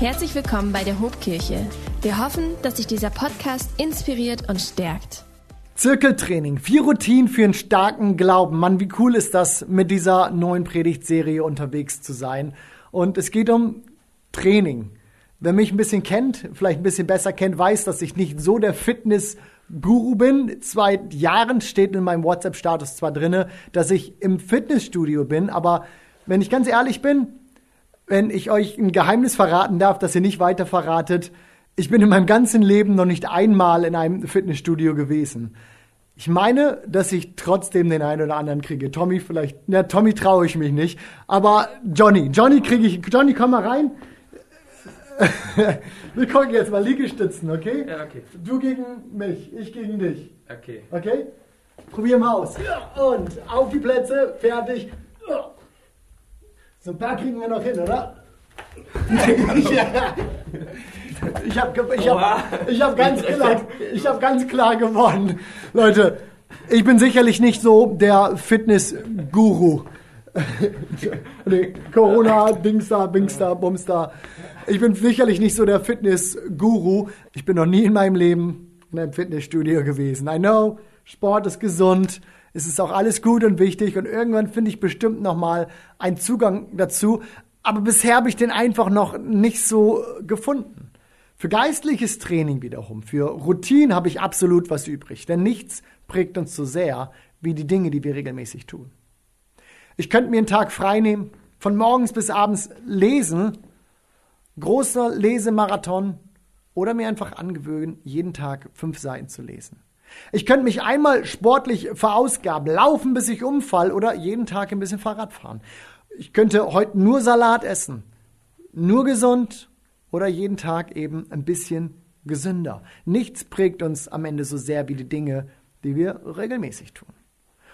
Herzlich willkommen bei der Hobkirche. Wir hoffen, dass sich dieser Podcast inspiriert und stärkt. Zirkeltraining, vier Routinen für einen starken Glauben. Mann, wie cool ist das, mit dieser neuen Predigtserie unterwegs zu sein. Und es geht um Training. Wer mich ein bisschen kennt, vielleicht ein bisschen besser kennt, weiß, dass ich nicht so der Fitness-Guru bin. Seit Jahren steht in meinem WhatsApp-Status zwar drinne, dass ich im Fitnessstudio bin, aber wenn ich ganz ehrlich bin, wenn ich euch ein Geheimnis verraten darf, das ihr nicht weiter verratet. Ich bin in meinem ganzen Leben noch nicht einmal in einem Fitnessstudio gewesen. Ich meine, dass ich trotzdem den einen oder anderen kriege. Tommy vielleicht, na, Tommy traue ich mich nicht. Aber Johnny, Johnny kriege ich, Johnny, komm mal rein. Wir gucken jetzt mal Liegestützen, okay? Ja, okay. Du gegen mich, ich gegen dich. Okay. Okay? Probieren wir aus. Und auf die Plätze, fertig. So ein paar kriegen wir noch hin, oder? Ich habe ich hab, ich hab ganz, klar, ich hab ganz klar gewonnen. Leute, ich bin sicherlich nicht so der Fitness-Guru. nee, Corona, Dingsda, Bingsta, Bumsta. Ich bin sicherlich nicht so der Fitness-Guru. Ich bin noch nie in meinem Leben in einem Fitnessstudio gewesen. I know, Sport ist gesund. Es ist auch alles gut und wichtig und irgendwann finde ich bestimmt noch mal einen Zugang dazu. Aber bisher habe ich den einfach noch nicht so gefunden. Für geistliches Training wiederum, für Routine habe ich absolut was übrig, denn nichts prägt uns so sehr wie die Dinge, die wir regelmäßig tun. Ich könnte mir einen Tag frei nehmen, von morgens bis abends lesen, großer Lesemarathon oder mir einfach angewöhnen, jeden Tag fünf Seiten zu lesen. Ich könnte mich einmal sportlich verausgaben, laufen, bis ich umfall oder jeden Tag ein bisschen Fahrrad fahren. Ich könnte heute nur Salat essen, nur gesund oder jeden Tag eben ein bisschen gesünder. Nichts prägt uns am Ende so sehr wie die Dinge, die wir regelmäßig tun.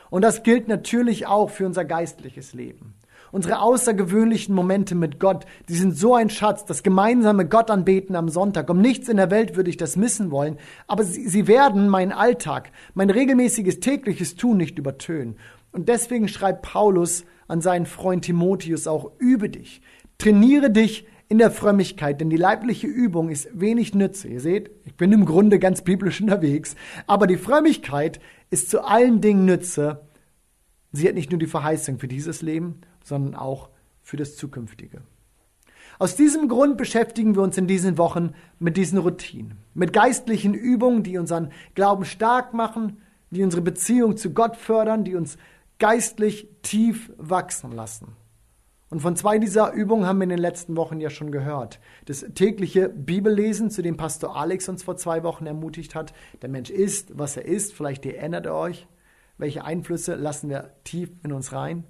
Und das gilt natürlich auch für unser geistliches Leben. Unsere außergewöhnlichen Momente mit Gott, die sind so ein Schatz, das gemeinsame Gott anbeten am Sonntag. Um nichts in der Welt würde ich das missen wollen, aber sie, sie werden meinen Alltag, mein regelmäßiges tägliches Tun nicht übertönen. Und deswegen schreibt Paulus an seinen Freund Timotheus auch, übe dich, trainiere dich in der Frömmigkeit, denn die leibliche Übung ist wenig Nütze. Ihr seht, ich bin im Grunde ganz biblisch unterwegs, aber die Frömmigkeit ist zu allen Dingen Nütze. Sie hat nicht nur die Verheißung für dieses Leben, sondern auch für das Zukünftige. Aus diesem Grund beschäftigen wir uns in diesen Wochen mit diesen Routinen, mit geistlichen Übungen, die unseren Glauben stark machen, die unsere Beziehung zu Gott fördern, die uns geistlich tief wachsen lassen. Und von zwei dieser Übungen haben wir in den letzten Wochen ja schon gehört. Das tägliche Bibellesen, zu dem Pastor Alex uns vor zwei Wochen ermutigt hat. Der Mensch ist, was er ist. Vielleicht erinnert ihr euch. Welche Einflüsse lassen wir tief in uns rein?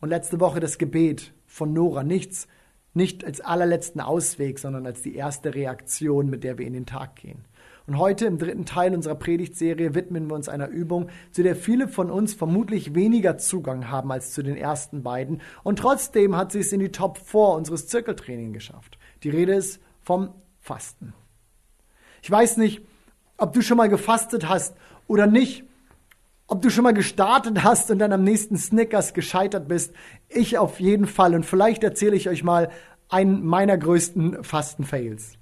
Und letzte Woche das Gebet von Nora. Nichts, nicht als allerletzten Ausweg, sondern als die erste Reaktion, mit der wir in den Tag gehen. Und heute im dritten Teil unserer Predigtserie widmen wir uns einer Übung, zu der viele von uns vermutlich weniger Zugang haben als zu den ersten beiden. Und trotzdem hat sie es in die Top 4 unseres Zirkeltraining geschafft. Die Rede ist vom Fasten. Ich weiß nicht, ob du schon mal gefastet hast oder nicht ob du schon mal gestartet hast und dann am nächsten Snickers gescheitert bist, ich auf jeden Fall. Und vielleicht erzähle ich euch mal einen meiner größten Fasten-Fails.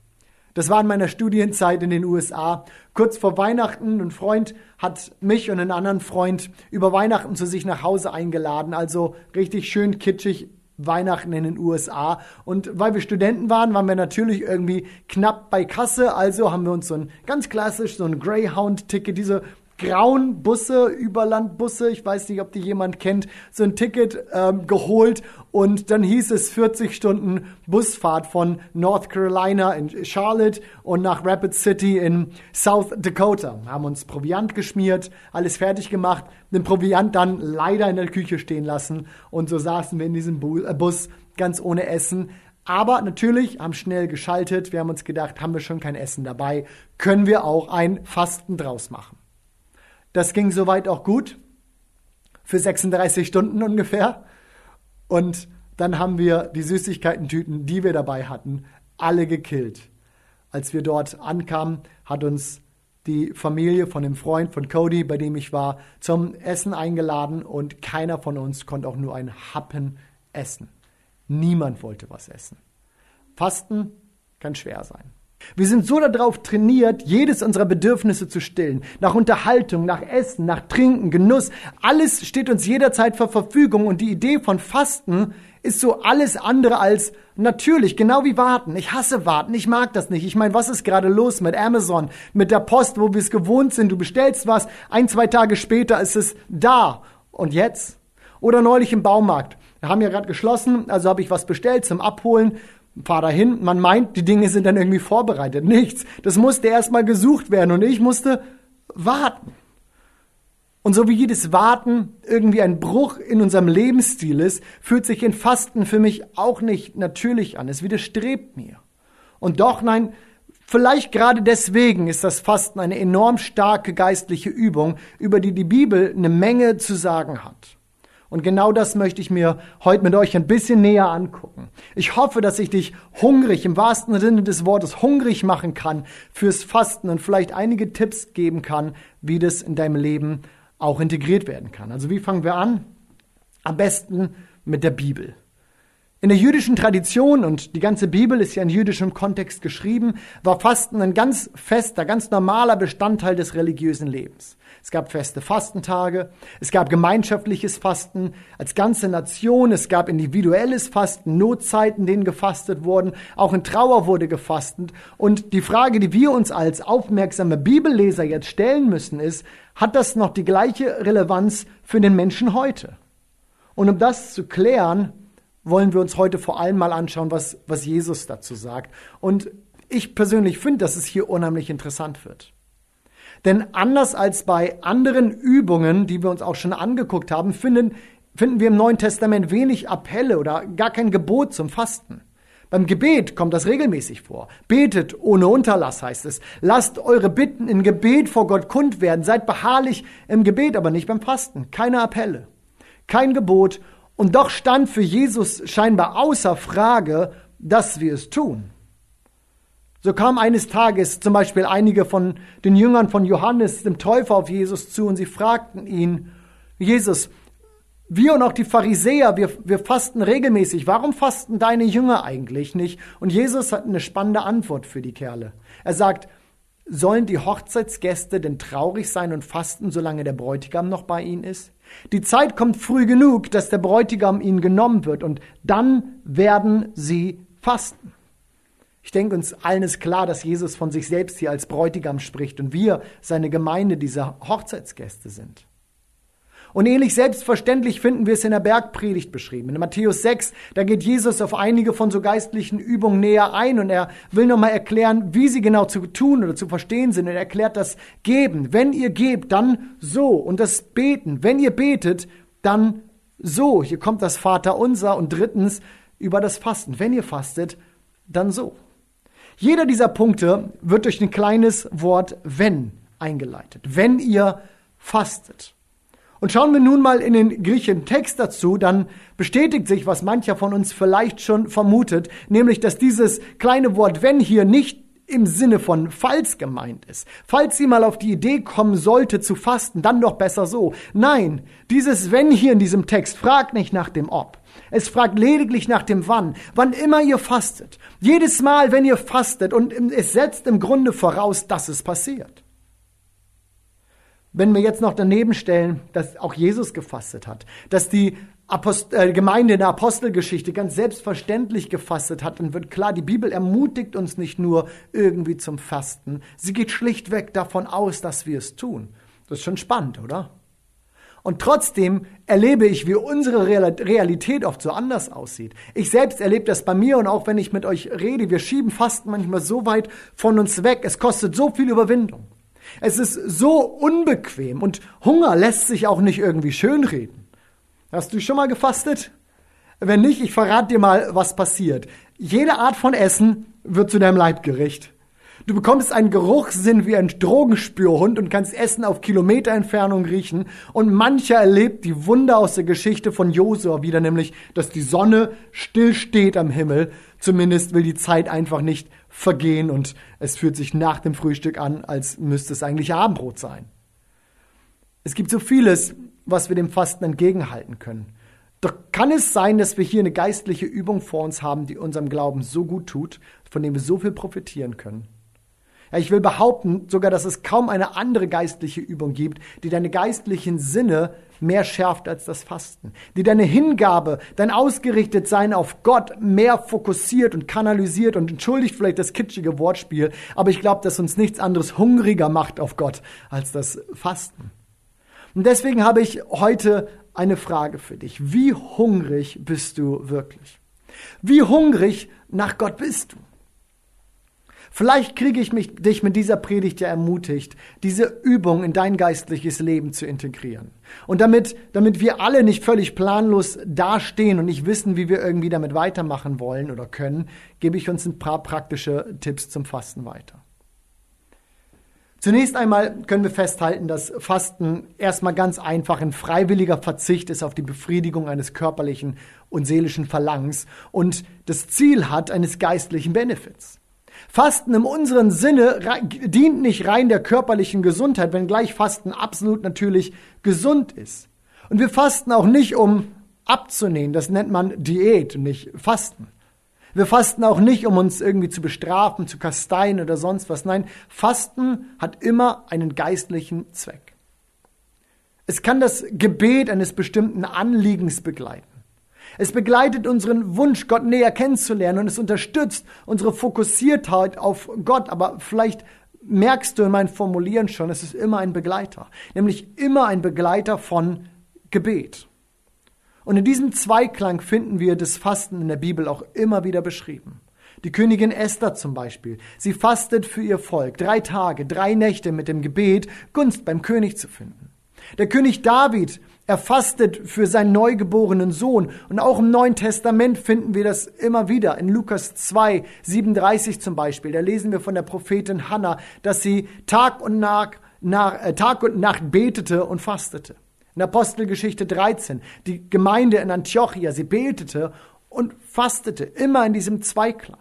Das war in meiner Studienzeit in den USA. Kurz vor Weihnachten, ein Freund hat mich und einen anderen Freund über Weihnachten zu sich nach Hause eingeladen. Also richtig schön kitschig Weihnachten in den USA. Und weil wir Studenten waren, waren wir natürlich irgendwie knapp bei Kasse. Also haben wir uns so ein ganz klassisch, so ein Greyhound-Ticket, diese grauen Busse, Überlandbusse, ich weiß nicht, ob die jemand kennt, so ein Ticket ähm, geholt und dann hieß es 40 Stunden Busfahrt von North Carolina in Charlotte und nach Rapid City in South Dakota. Haben uns Proviant geschmiert, alles fertig gemacht, den Proviant dann leider in der Küche stehen lassen und so saßen wir in diesem äh, Bus ganz ohne Essen. Aber natürlich haben schnell geschaltet. Wir haben uns gedacht, haben wir schon kein Essen dabei, können wir auch ein Fasten draus machen. Das ging soweit auch gut. Für 36 Stunden ungefähr. Und dann haben wir die Süßigkeiten-Tüten, die wir dabei hatten, alle gekillt. Als wir dort ankamen, hat uns die Familie von dem Freund von Cody, bei dem ich war, zum Essen eingeladen und keiner von uns konnte auch nur einen Happen essen. Niemand wollte was essen. Fasten kann schwer sein. Wir sind so darauf trainiert, jedes unserer Bedürfnisse zu stillen. Nach Unterhaltung, nach Essen, nach Trinken, Genuss. Alles steht uns jederzeit zur Verfügung und die Idee von Fasten ist so alles andere als natürlich, genau wie warten. Ich hasse warten, ich mag das nicht. Ich meine, was ist gerade los mit Amazon, mit der Post, wo wir es gewohnt sind? Du bestellst was, ein, zwei Tage später ist es da. Und jetzt? Oder neulich im Baumarkt. Wir haben ja gerade geschlossen, also habe ich was bestellt zum Abholen fahr dahin, man meint, die Dinge sind dann irgendwie vorbereitet. Nichts. Das musste erstmal gesucht werden und ich musste warten. Und so wie jedes Warten irgendwie ein Bruch in unserem Lebensstil ist, fühlt sich in Fasten für mich auch nicht natürlich an. Es widerstrebt mir. Und doch, nein, vielleicht gerade deswegen ist das Fasten eine enorm starke geistliche Übung, über die die Bibel eine Menge zu sagen hat. Und genau das möchte ich mir heute mit euch ein bisschen näher angucken. Ich hoffe, dass ich dich hungrig, im wahrsten Sinne des Wortes, hungrig machen kann fürs Fasten und vielleicht einige Tipps geben kann, wie das in deinem Leben auch integriert werden kann. Also wie fangen wir an? Am besten mit der Bibel. In der jüdischen Tradition, und die ganze Bibel ist ja in jüdischem Kontext geschrieben, war Fasten ein ganz fester, ganz normaler Bestandteil des religiösen Lebens. Es gab feste Fastentage, es gab gemeinschaftliches Fasten als ganze Nation, es gab individuelles Fasten, Notzeiten, denen gefastet wurden, auch in Trauer wurde gefastet. Und die Frage, die wir uns als aufmerksame Bibelleser jetzt stellen müssen, ist, hat das noch die gleiche Relevanz für den Menschen heute? Und um das zu klären, wollen wir uns heute vor allem mal anschauen, was, was Jesus dazu sagt. Und ich persönlich finde, dass es hier unheimlich interessant wird. Denn anders als bei anderen Übungen, die wir uns auch schon angeguckt haben, finden, finden wir im Neuen Testament wenig Appelle oder gar kein Gebot zum Fasten. Beim Gebet kommt das regelmäßig vor. Betet ohne Unterlass heißt es. Lasst eure Bitten in Gebet vor Gott kund werden. Seid beharrlich im Gebet, aber nicht beim Fasten. Keine Appelle. Kein Gebot. Und doch stand für Jesus scheinbar außer Frage, dass wir es tun. So kamen eines Tages zum Beispiel einige von den Jüngern von Johannes, dem Täufer, auf Jesus zu und sie fragten ihn, Jesus, wir und auch die Pharisäer, wir, wir fasten regelmäßig. Warum fasten deine Jünger eigentlich nicht? Und Jesus hat eine spannende Antwort für die Kerle. Er sagt, sollen die Hochzeitsgäste denn traurig sein und fasten, solange der Bräutigam noch bei ihnen ist? Die Zeit kommt früh genug, dass der Bräutigam ihnen genommen wird und dann werden sie fasten. Ich denke, uns allen ist klar, dass Jesus von sich selbst hier als Bräutigam spricht und wir, seine Gemeinde, diese Hochzeitsgäste sind. Und ähnlich selbstverständlich finden wir es in der Bergpredigt beschrieben. In Matthäus 6, da geht Jesus auf einige von so geistlichen Übungen näher ein und er will nochmal erklären, wie sie genau zu tun oder zu verstehen sind. Und er erklärt das Geben. Wenn ihr gebt, dann so. Und das Beten. Wenn ihr betet, dann so. Hier kommt das Vaterunser. Und drittens über das Fasten. Wenn ihr fastet, dann so. Jeder dieser Punkte wird durch ein kleines Wort wenn eingeleitet. Wenn ihr fastet. Und schauen wir nun mal in den griechischen Text dazu, dann bestätigt sich, was mancher von uns vielleicht schon vermutet, nämlich, dass dieses kleine Wort wenn hier nicht im Sinne von falls gemeint ist. Falls sie mal auf die Idee kommen sollte zu fasten, dann doch besser so. Nein, dieses wenn hier in diesem Text fragt nicht nach dem ob. Es fragt lediglich nach dem Wann. Wann immer ihr fastet. Jedes Mal, wenn ihr fastet und es setzt im Grunde voraus, dass es passiert. Wenn wir jetzt noch daneben stellen, dass auch Jesus gefastet hat, dass die Apost äh, Gemeinde in der Apostelgeschichte ganz selbstverständlich gefastet hat, dann wird klar, die Bibel ermutigt uns nicht nur irgendwie zum Fasten, sie geht schlichtweg davon aus, dass wir es tun. Das ist schon spannend, oder? Und trotzdem erlebe ich, wie unsere Realität oft so anders aussieht. Ich selbst erlebe das bei mir und auch wenn ich mit euch rede, wir schieben Fasten manchmal so weit von uns weg. Es kostet so viel Überwindung. Es ist so unbequem und Hunger lässt sich auch nicht irgendwie schönreden. Hast du schon mal gefastet? Wenn nicht, ich verrate dir mal, was passiert. Jede Art von Essen wird zu deinem Leibgericht. Du bekommst einen Geruchssinn wie ein Drogenspürhund und kannst Essen auf Kilometerentfernung riechen. Und mancher erlebt die Wunder aus der Geschichte von Josua wieder, nämlich, dass die Sonne still steht am Himmel. Zumindest will die Zeit einfach nicht vergehen und es fühlt sich nach dem Frühstück an, als müsste es eigentlich Abendbrot sein. Es gibt so vieles, was wir dem Fasten entgegenhalten können. Doch kann es sein, dass wir hier eine geistliche Übung vor uns haben, die unserem Glauben so gut tut, von dem wir so viel profitieren können? Ja, ich will behaupten sogar, dass es kaum eine andere geistliche Übung gibt, die deine geistlichen Sinne mehr schärft als das Fasten, die deine Hingabe, dein Ausgerichtetsein auf Gott mehr fokussiert und kanalisiert und entschuldigt vielleicht das kitschige Wortspiel, aber ich glaube, dass uns nichts anderes hungriger macht auf Gott als das Fasten. Und deswegen habe ich heute eine Frage für dich. Wie hungrig bist du wirklich? Wie hungrig nach Gott bist du? Vielleicht kriege ich mich, dich mit dieser Predigt ja ermutigt, diese Übung in dein geistliches Leben zu integrieren. Und damit, damit wir alle nicht völlig planlos dastehen und nicht wissen, wie wir irgendwie damit weitermachen wollen oder können, gebe ich uns ein paar praktische Tipps zum Fasten weiter. Zunächst einmal können wir festhalten, dass Fasten erstmal ganz einfach ein freiwilliger Verzicht ist auf die Befriedigung eines körperlichen und seelischen Verlangens und das Ziel hat eines geistlichen Benefits. Fasten im unseren Sinne dient nicht rein der körperlichen Gesundheit, wenngleich Fasten absolut natürlich gesund ist. Und wir fasten auch nicht, um abzunehmen. Das nennt man Diät, nicht Fasten. Wir fasten auch nicht, um uns irgendwie zu bestrafen, zu kasteien oder sonst was. Nein, Fasten hat immer einen geistlichen Zweck. Es kann das Gebet eines bestimmten Anliegens begleiten. Es begleitet unseren Wunsch, Gott näher kennenzulernen und es unterstützt unsere Fokussiertheit auf Gott. Aber vielleicht merkst du in meinen Formulieren schon, es ist immer ein Begleiter, nämlich immer ein Begleiter von Gebet. Und in diesem Zweiklang finden wir das Fasten in der Bibel auch immer wieder beschrieben. Die Königin Esther zum Beispiel. Sie fastet für ihr Volk drei Tage, drei Nächte mit dem Gebet, Gunst beim König zu finden. Der König David er fastet für seinen neugeborenen Sohn. Und auch im Neuen Testament finden wir das immer wieder. In Lukas 2, 37 zum Beispiel. Da lesen wir von der Prophetin Hannah, dass sie Tag und, Nacht, nach, äh, Tag und Nacht betete und fastete. In Apostelgeschichte 13, die Gemeinde in Antiochia, sie betete und fastete, immer in diesem Zweiklang.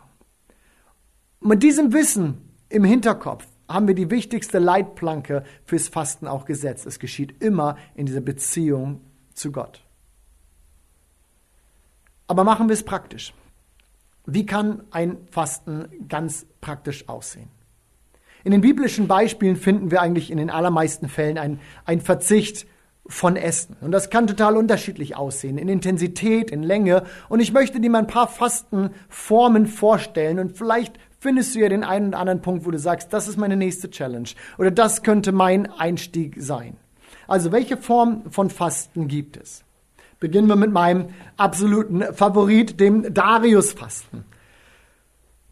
Mit diesem Wissen im Hinterkopf haben wir die wichtigste Leitplanke fürs Fasten auch gesetzt. Es geschieht immer in dieser Beziehung zu Gott. Aber machen wir es praktisch. Wie kann ein Fasten ganz praktisch aussehen? In den biblischen Beispielen finden wir eigentlich in den allermeisten Fällen ein, ein Verzicht von Essen. Und das kann total unterschiedlich aussehen, in Intensität, in Länge. Und ich möchte dir mal ein paar Fastenformen vorstellen und vielleicht findest du ja den einen oder anderen Punkt, wo du sagst, das ist meine nächste Challenge oder das könnte mein Einstieg sein. Also welche Form von Fasten gibt es? Beginnen wir mit meinem absoluten Favorit, dem Darius-Fasten.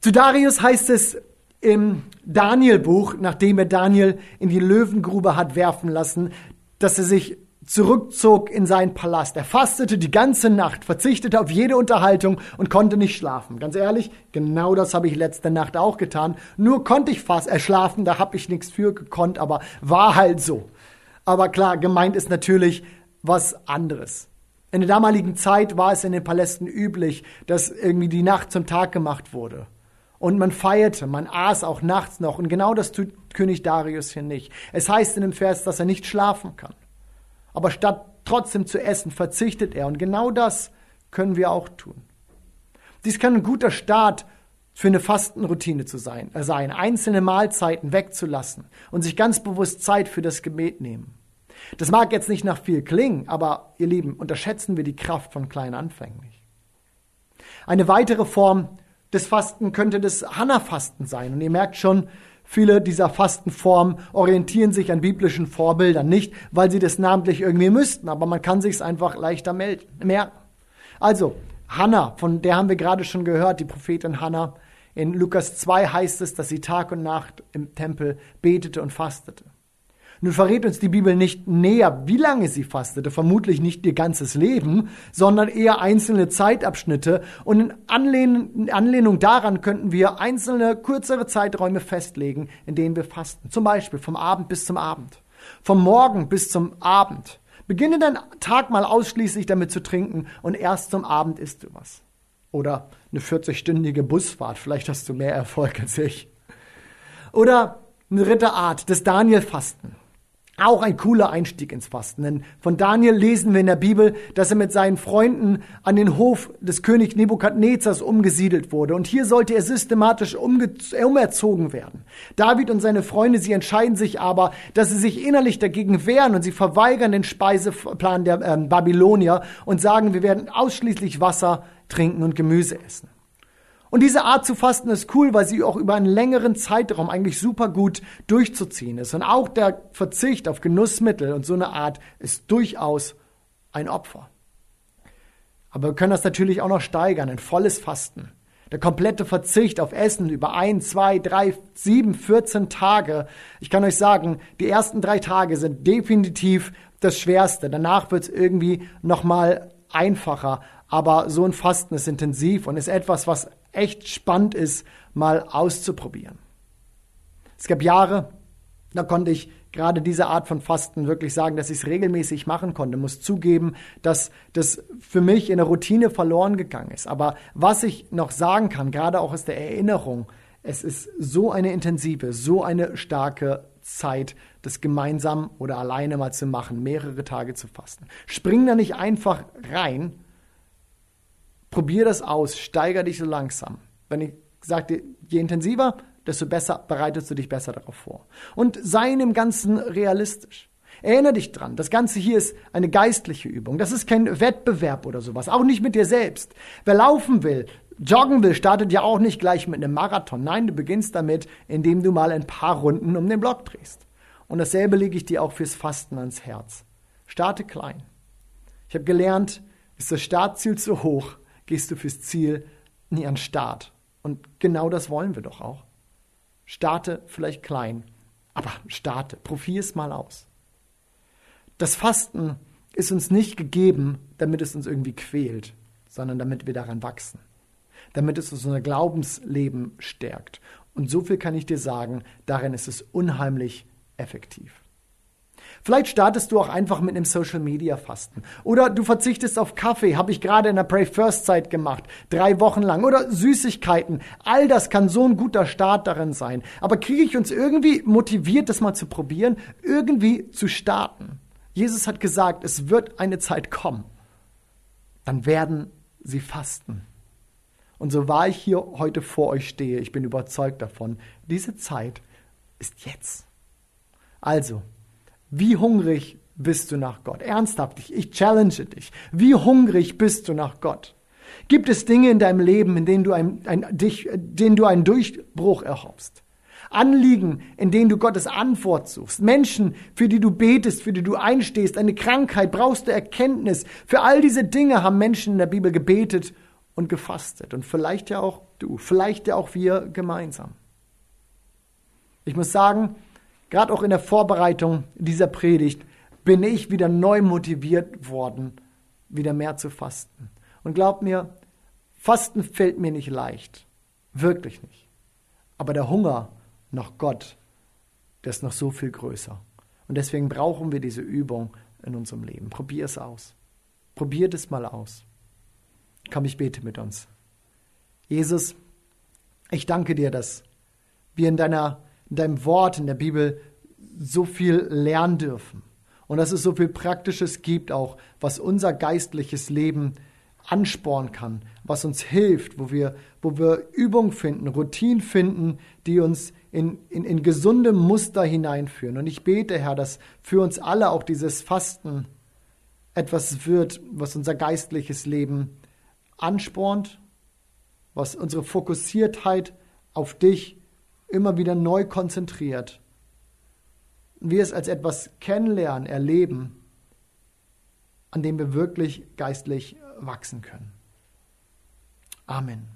Zu Darius heißt es im Daniel-Buch, nachdem er Daniel in die Löwengrube hat werfen lassen, dass er sich zurückzog in seinen Palast. Er fastete die ganze Nacht, verzichtete auf jede Unterhaltung und konnte nicht schlafen. Ganz ehrlich, genau das habe ich letzte Nacht auch getan. Nur konnte ich fast erschlafen, da habe ich nichts für gekonnt, aber war halt so. Aber klar, gemeint ist natürlich was anderes. In der damaligen Zeit war es in den Palästen üblich, dass irgendwie die Nacht zum Tag gemacht wurde. Und man feierte, man aß auch nachts noch. Und genau das tut König Darius hier nicht. Es heißt in dem Vers, dass er nicht schlafen kann. Aber statt trotzdem zu essen, verzichtet er. Und genau das können wir auch tun. Dies kann ein guter Start für eine Fastenroutine zu sein, äh, sein, einzelne Mahlzeiten wegzulassen und sich ganz bewusst Zeit für das Gebet nehmen. Das mag jetzt nicht nach viel klingen, aber ihr Lieben, unterschätzen wir die Kraft von kleinen Anfängen nicht. Eine weitere Form des Fasten könnte das Hanna-Fasten sein. Und ihr merkt schon, Viele dieser Fastenformen orientieren sich an biblischen Vorbildern, nicht weil sie das namentlich irgendwie müssten, aber man kann sich es einfach leichter merken. Also, Hannah, von der haben wir gerade schon gehört, die Prophetin Hannah. In Lukas 2 heißt es, dass sie Tag und Nacht im Tempel betete und fastete. Nun verrät uns die Bibel nicht näher, wie lange sie fastete, vermutlich nicht ihr ganzes Leben, sondern eher einzelne Zeitabschnitte. Und in Anlehnung, daran könnten wir einzelne kürzere Zeiträume festlegen, in denen wir fasten. Zum Beispiel vom Abend bis zum Abend, vom Morgen bis zum Abend. Beginne deinen Tag mal ausschließlich damit zu trinken und erst zum Abend isst du was. Oder eine 40-stündige Busfahrt, vielleicht hast du mehr Erfolg als ich. Oder eine dritte Art, das Daniel-Fasten. Auch ein cooler Einstieg ins Fasten. Denn von Daniel lesen wir in der Bibel, dass er mit seinen Freunden an den Hof des Königs Nebukadnezars umgesiedelt wurde. Und hier sollte er systematisch umerzogen werden. David und seine Freunde, sie entscheiden sich aber, dass sie sich innerlich dagegen wehren und sie verweigern den Speiseplan der äh, Babylonier und sagen, wir werden ausschließlich Wasser trinken und Gemüse essen. Und diese Art zu fasten ist cool, weil sie auch über einen längeren Zeitraum eigentlich super gut durchzuziehen ist. Und auch der Verzicht auf Genussmittel und so eine Art ist durchaus ein Opfer. Aber wir können das natürlich auch noch steigern, ein volles Fasten. Der komplette Verzicht auf Essen über ein, zwei, drei, sieben, 14 Tage. Ich kann euch sagen, die ersten drei Tage sind definitiv das Schwerste. Danach wird es irgendwie nochmal einfacher. Aber so ein Fasten ist intensiv und ist etwas, was echt spannend ist, mal auszuprobieren. Es gab Jahre, da konnte ich gerade diese Art von Fasten wirklich sagen, dass ich es regelmäßig machen konnte. Muss zugeben, dass das für mich in der Routine verloren gegangen ist. Aber was ich noch sagen kann, gerade auch aus der Erinnerung, es ist so eine intensive, so eine starke Zeit, das gemeinsam oder alleine mal zu machen, mehrere Tage zu fasten. Spring da nicht einfach rein, Probier das aus, steiger dich so langsam. Wenn ich sagte, je intensiver, desto besser bereitest du dich besser darauf vor. Und sei in dem Ganzen realistisch. Erinnere dich dran, das Ganze hier ist eine geistliche Übung. Das ist kein Wettbewerb oder sowas, auch nicht mit dir selbst. Wer laufen will, joggen will, startet ja auch nicht gleich mit einem Marathon. Nein, du beginnst damit, indem du mal ein paar Runden um den Block drehst. Und dasselbe lege ich dir auch fürs Fasten ans Herz. Starte klein. Ich habe gelernt, ist das Startziel zu hoch, gehst du fürs Ziel nie an Start. Und genau das wollen wir doch auch. Starte vielleicht klein, aber starte, probier es mal aus. Das Fasten ist uns nicht gegeben, damit es uns irgendwie quält, sondern damit wir daran wachsen, damit es unser Glaubensleben stärkt. Und so viel kann ich dir sagen, darin ist es unheimlich effektiv. Vielleicht startest du auch einfach mit einem Social Media Fasten. Oder du verzichtest auf Kaffee, habe ich gerade in der Pray First Zeit gemacht, drei Wochen lang. Oder Süßigkeiten. All das kann so ein guter Start darin sein. Aber kriege ich uns irgendwie motiviert, das mal zu probieren, irgendwie zu starten? Jesus hat gesagt, es wird eine Zeit kommen. Dann werden sie fasten. Und so wahr ich hier heute vor euch stehe, ich bin überzeugt davon, diese Zeit ist jetzt. Also, wie hungrig bist du nach Gott? Ernsthaft, ich, ich challenge dich. Wie hungrig bist du nach Gott? Gibt es Dinge in deinem Leben, in denen du, ein, ein, dich, denen du einen Durchbruch erhoffst? Anliegen, in denen du Gottes Antwort suchst. Menschen, für die du betest, für die du einstehst. Eine Krankheit, brauchst du Erkenntnis. Für all diese Dinge haben Menschen in der Bibel gebetet und gefastet. Und vielleicht ja auch du, vielleicht ja auch wir gemeinsam. Ich muss sagen, Gerade auch in der Vorbereitung dieser Predigt bin ich wieder neu motiviert worden, wieder mehr zu fasten. Und glaub mir, Fasten fällt mir nicht leicht. Wirklich nicht. Aber der Hunger nach Gott, der ist noch so viel größer. Und deswegen brauchen wir diese Übung in unserem Leben. Probier es aus. Probiert es mal aus. Komm, ich bete mit uns. Jesus, ich danke dir, dass wir in deiner in deinem Wort, in der Bibel so viel lernen dürfen. Und dass es so viel Praktisches gibt auch, was unser geistliches Leben anspornen kann, was uns hilft, wo wir, wo wir Übung finden, Routinen finden, die uns in, in, in gesunde Muster hineinführen. Und ich bete, Herr, dass für uns alle auch dieses Fasten etwas wird, was unser geistliches Leben anspornt, was unsere Fokussiertheit auf dich immer wieder neu konzentriert. Wir es als etwas kennenlernen, erleben, an dem wir wirklich geistlich wachsen können. Amen.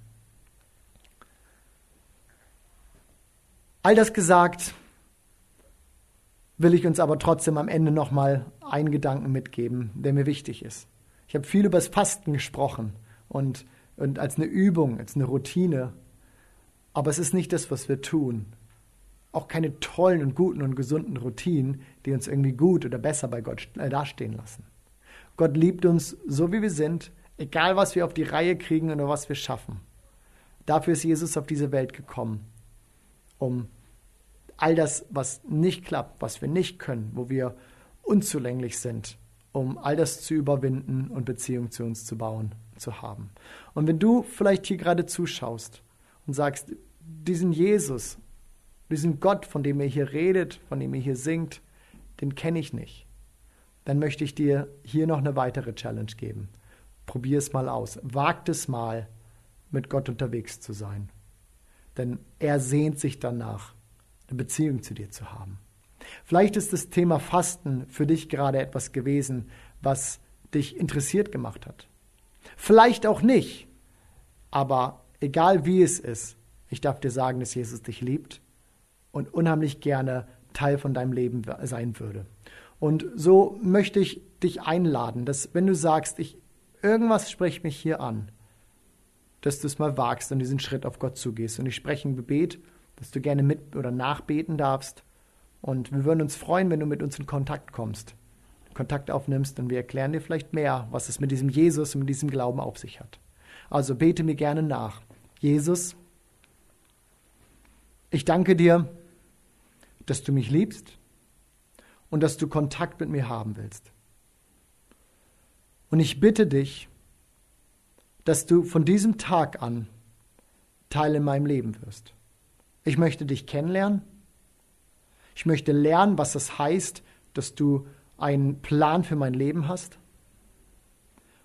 All das gesagt, will ich uns aber trotzdem am Ende nochmal einen Gedanken mitgeben, der mir wichtig ist. Ich habe viel über das Fasten gesprochen und, und als eine Übung, als eine Routine aber es ist nicht das, was wir tun. Auch keine tollen und guten und gesunden Routinen, die uns irgendwie gut oder besser bei Gott äh, dastehen lassen. Gott liebt uns so, wie wir sind, egal was wir auf die Reihe kriegen oder was wir schaffen. Dafür ist Jesus auf diese Welt gekommen, um all das, was nicht klappt, was wir nicht können, wo wir unzulänglich sind, um all das zu überwinden und Beziehung zu uns zu bauen, zu haben. Und wenn du vielleicht hier gerade zuschaust und sagst, diesen Jesus, diesen Gott, von dem ihr hier redet, von dem ihr hier singt, den kenne ich nicht, dann möchte ich dir hier noch eine weitere Challenge geben. Probier es mal aus. Wagt es mal, mit Gott unterwegs zu sein. Denn er sehnt sich danach, eine Beziehung zu dir zu haben. Vielleicht ist das Thema Fasten für dich gerade etwas gewesen, was dich interessiert gemacht hat. Vielleicht auch nicht. Aber egal wie es ist, ich darf dir sagen, dass Jesus dich liebt und unheimlich gerne Teil von deinem Leben sein würde. Und so möchte ich dich einladen, dass wenn du sagst, ich, irgendwas spricht mich hier an, dass du es mal wagst und diesen Schritt auf Gott zugehst. Und ich spreche ein Gebet, dass du gerne mit oder nachbeten darfst. Und wir würden uns freuen, wenn du mit uns in Kontakt kommst, Kontakt aufnimmst und wir erklären dir vielleicht mehr, was es mit diesem Jesus und mit diesem Glauben auf sich hat. Also bete mir gerne nach. Jesus, ich danke dir, dass du mich liebst und dass du Kontakt mit mir haben willst. Und ich bitte dich, dass du von diesem Tag an Teil in meinem Leben wirst. Ich möchte dich kennenlernen. Ich möchte lernen, was es heißt, dass du einen Plan für mein Leben hast.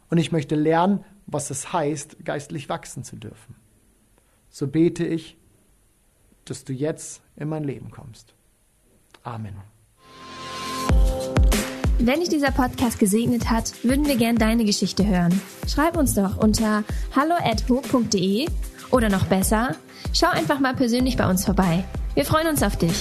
Und ich möchte lernen, was es heißt, geistlich wachsen zu dürfen. So bete ich, dass du jetzt in mein Leben kommst. Amen. Wenn dich dieser Podcast gesegnet hat, würden wir gern deine Geschichte hören. Schreib uns doch unter hallo@ho.de oder noch besser, schau einfach mal persönlich bei uns vorbei. Wir freuen uns auf dich.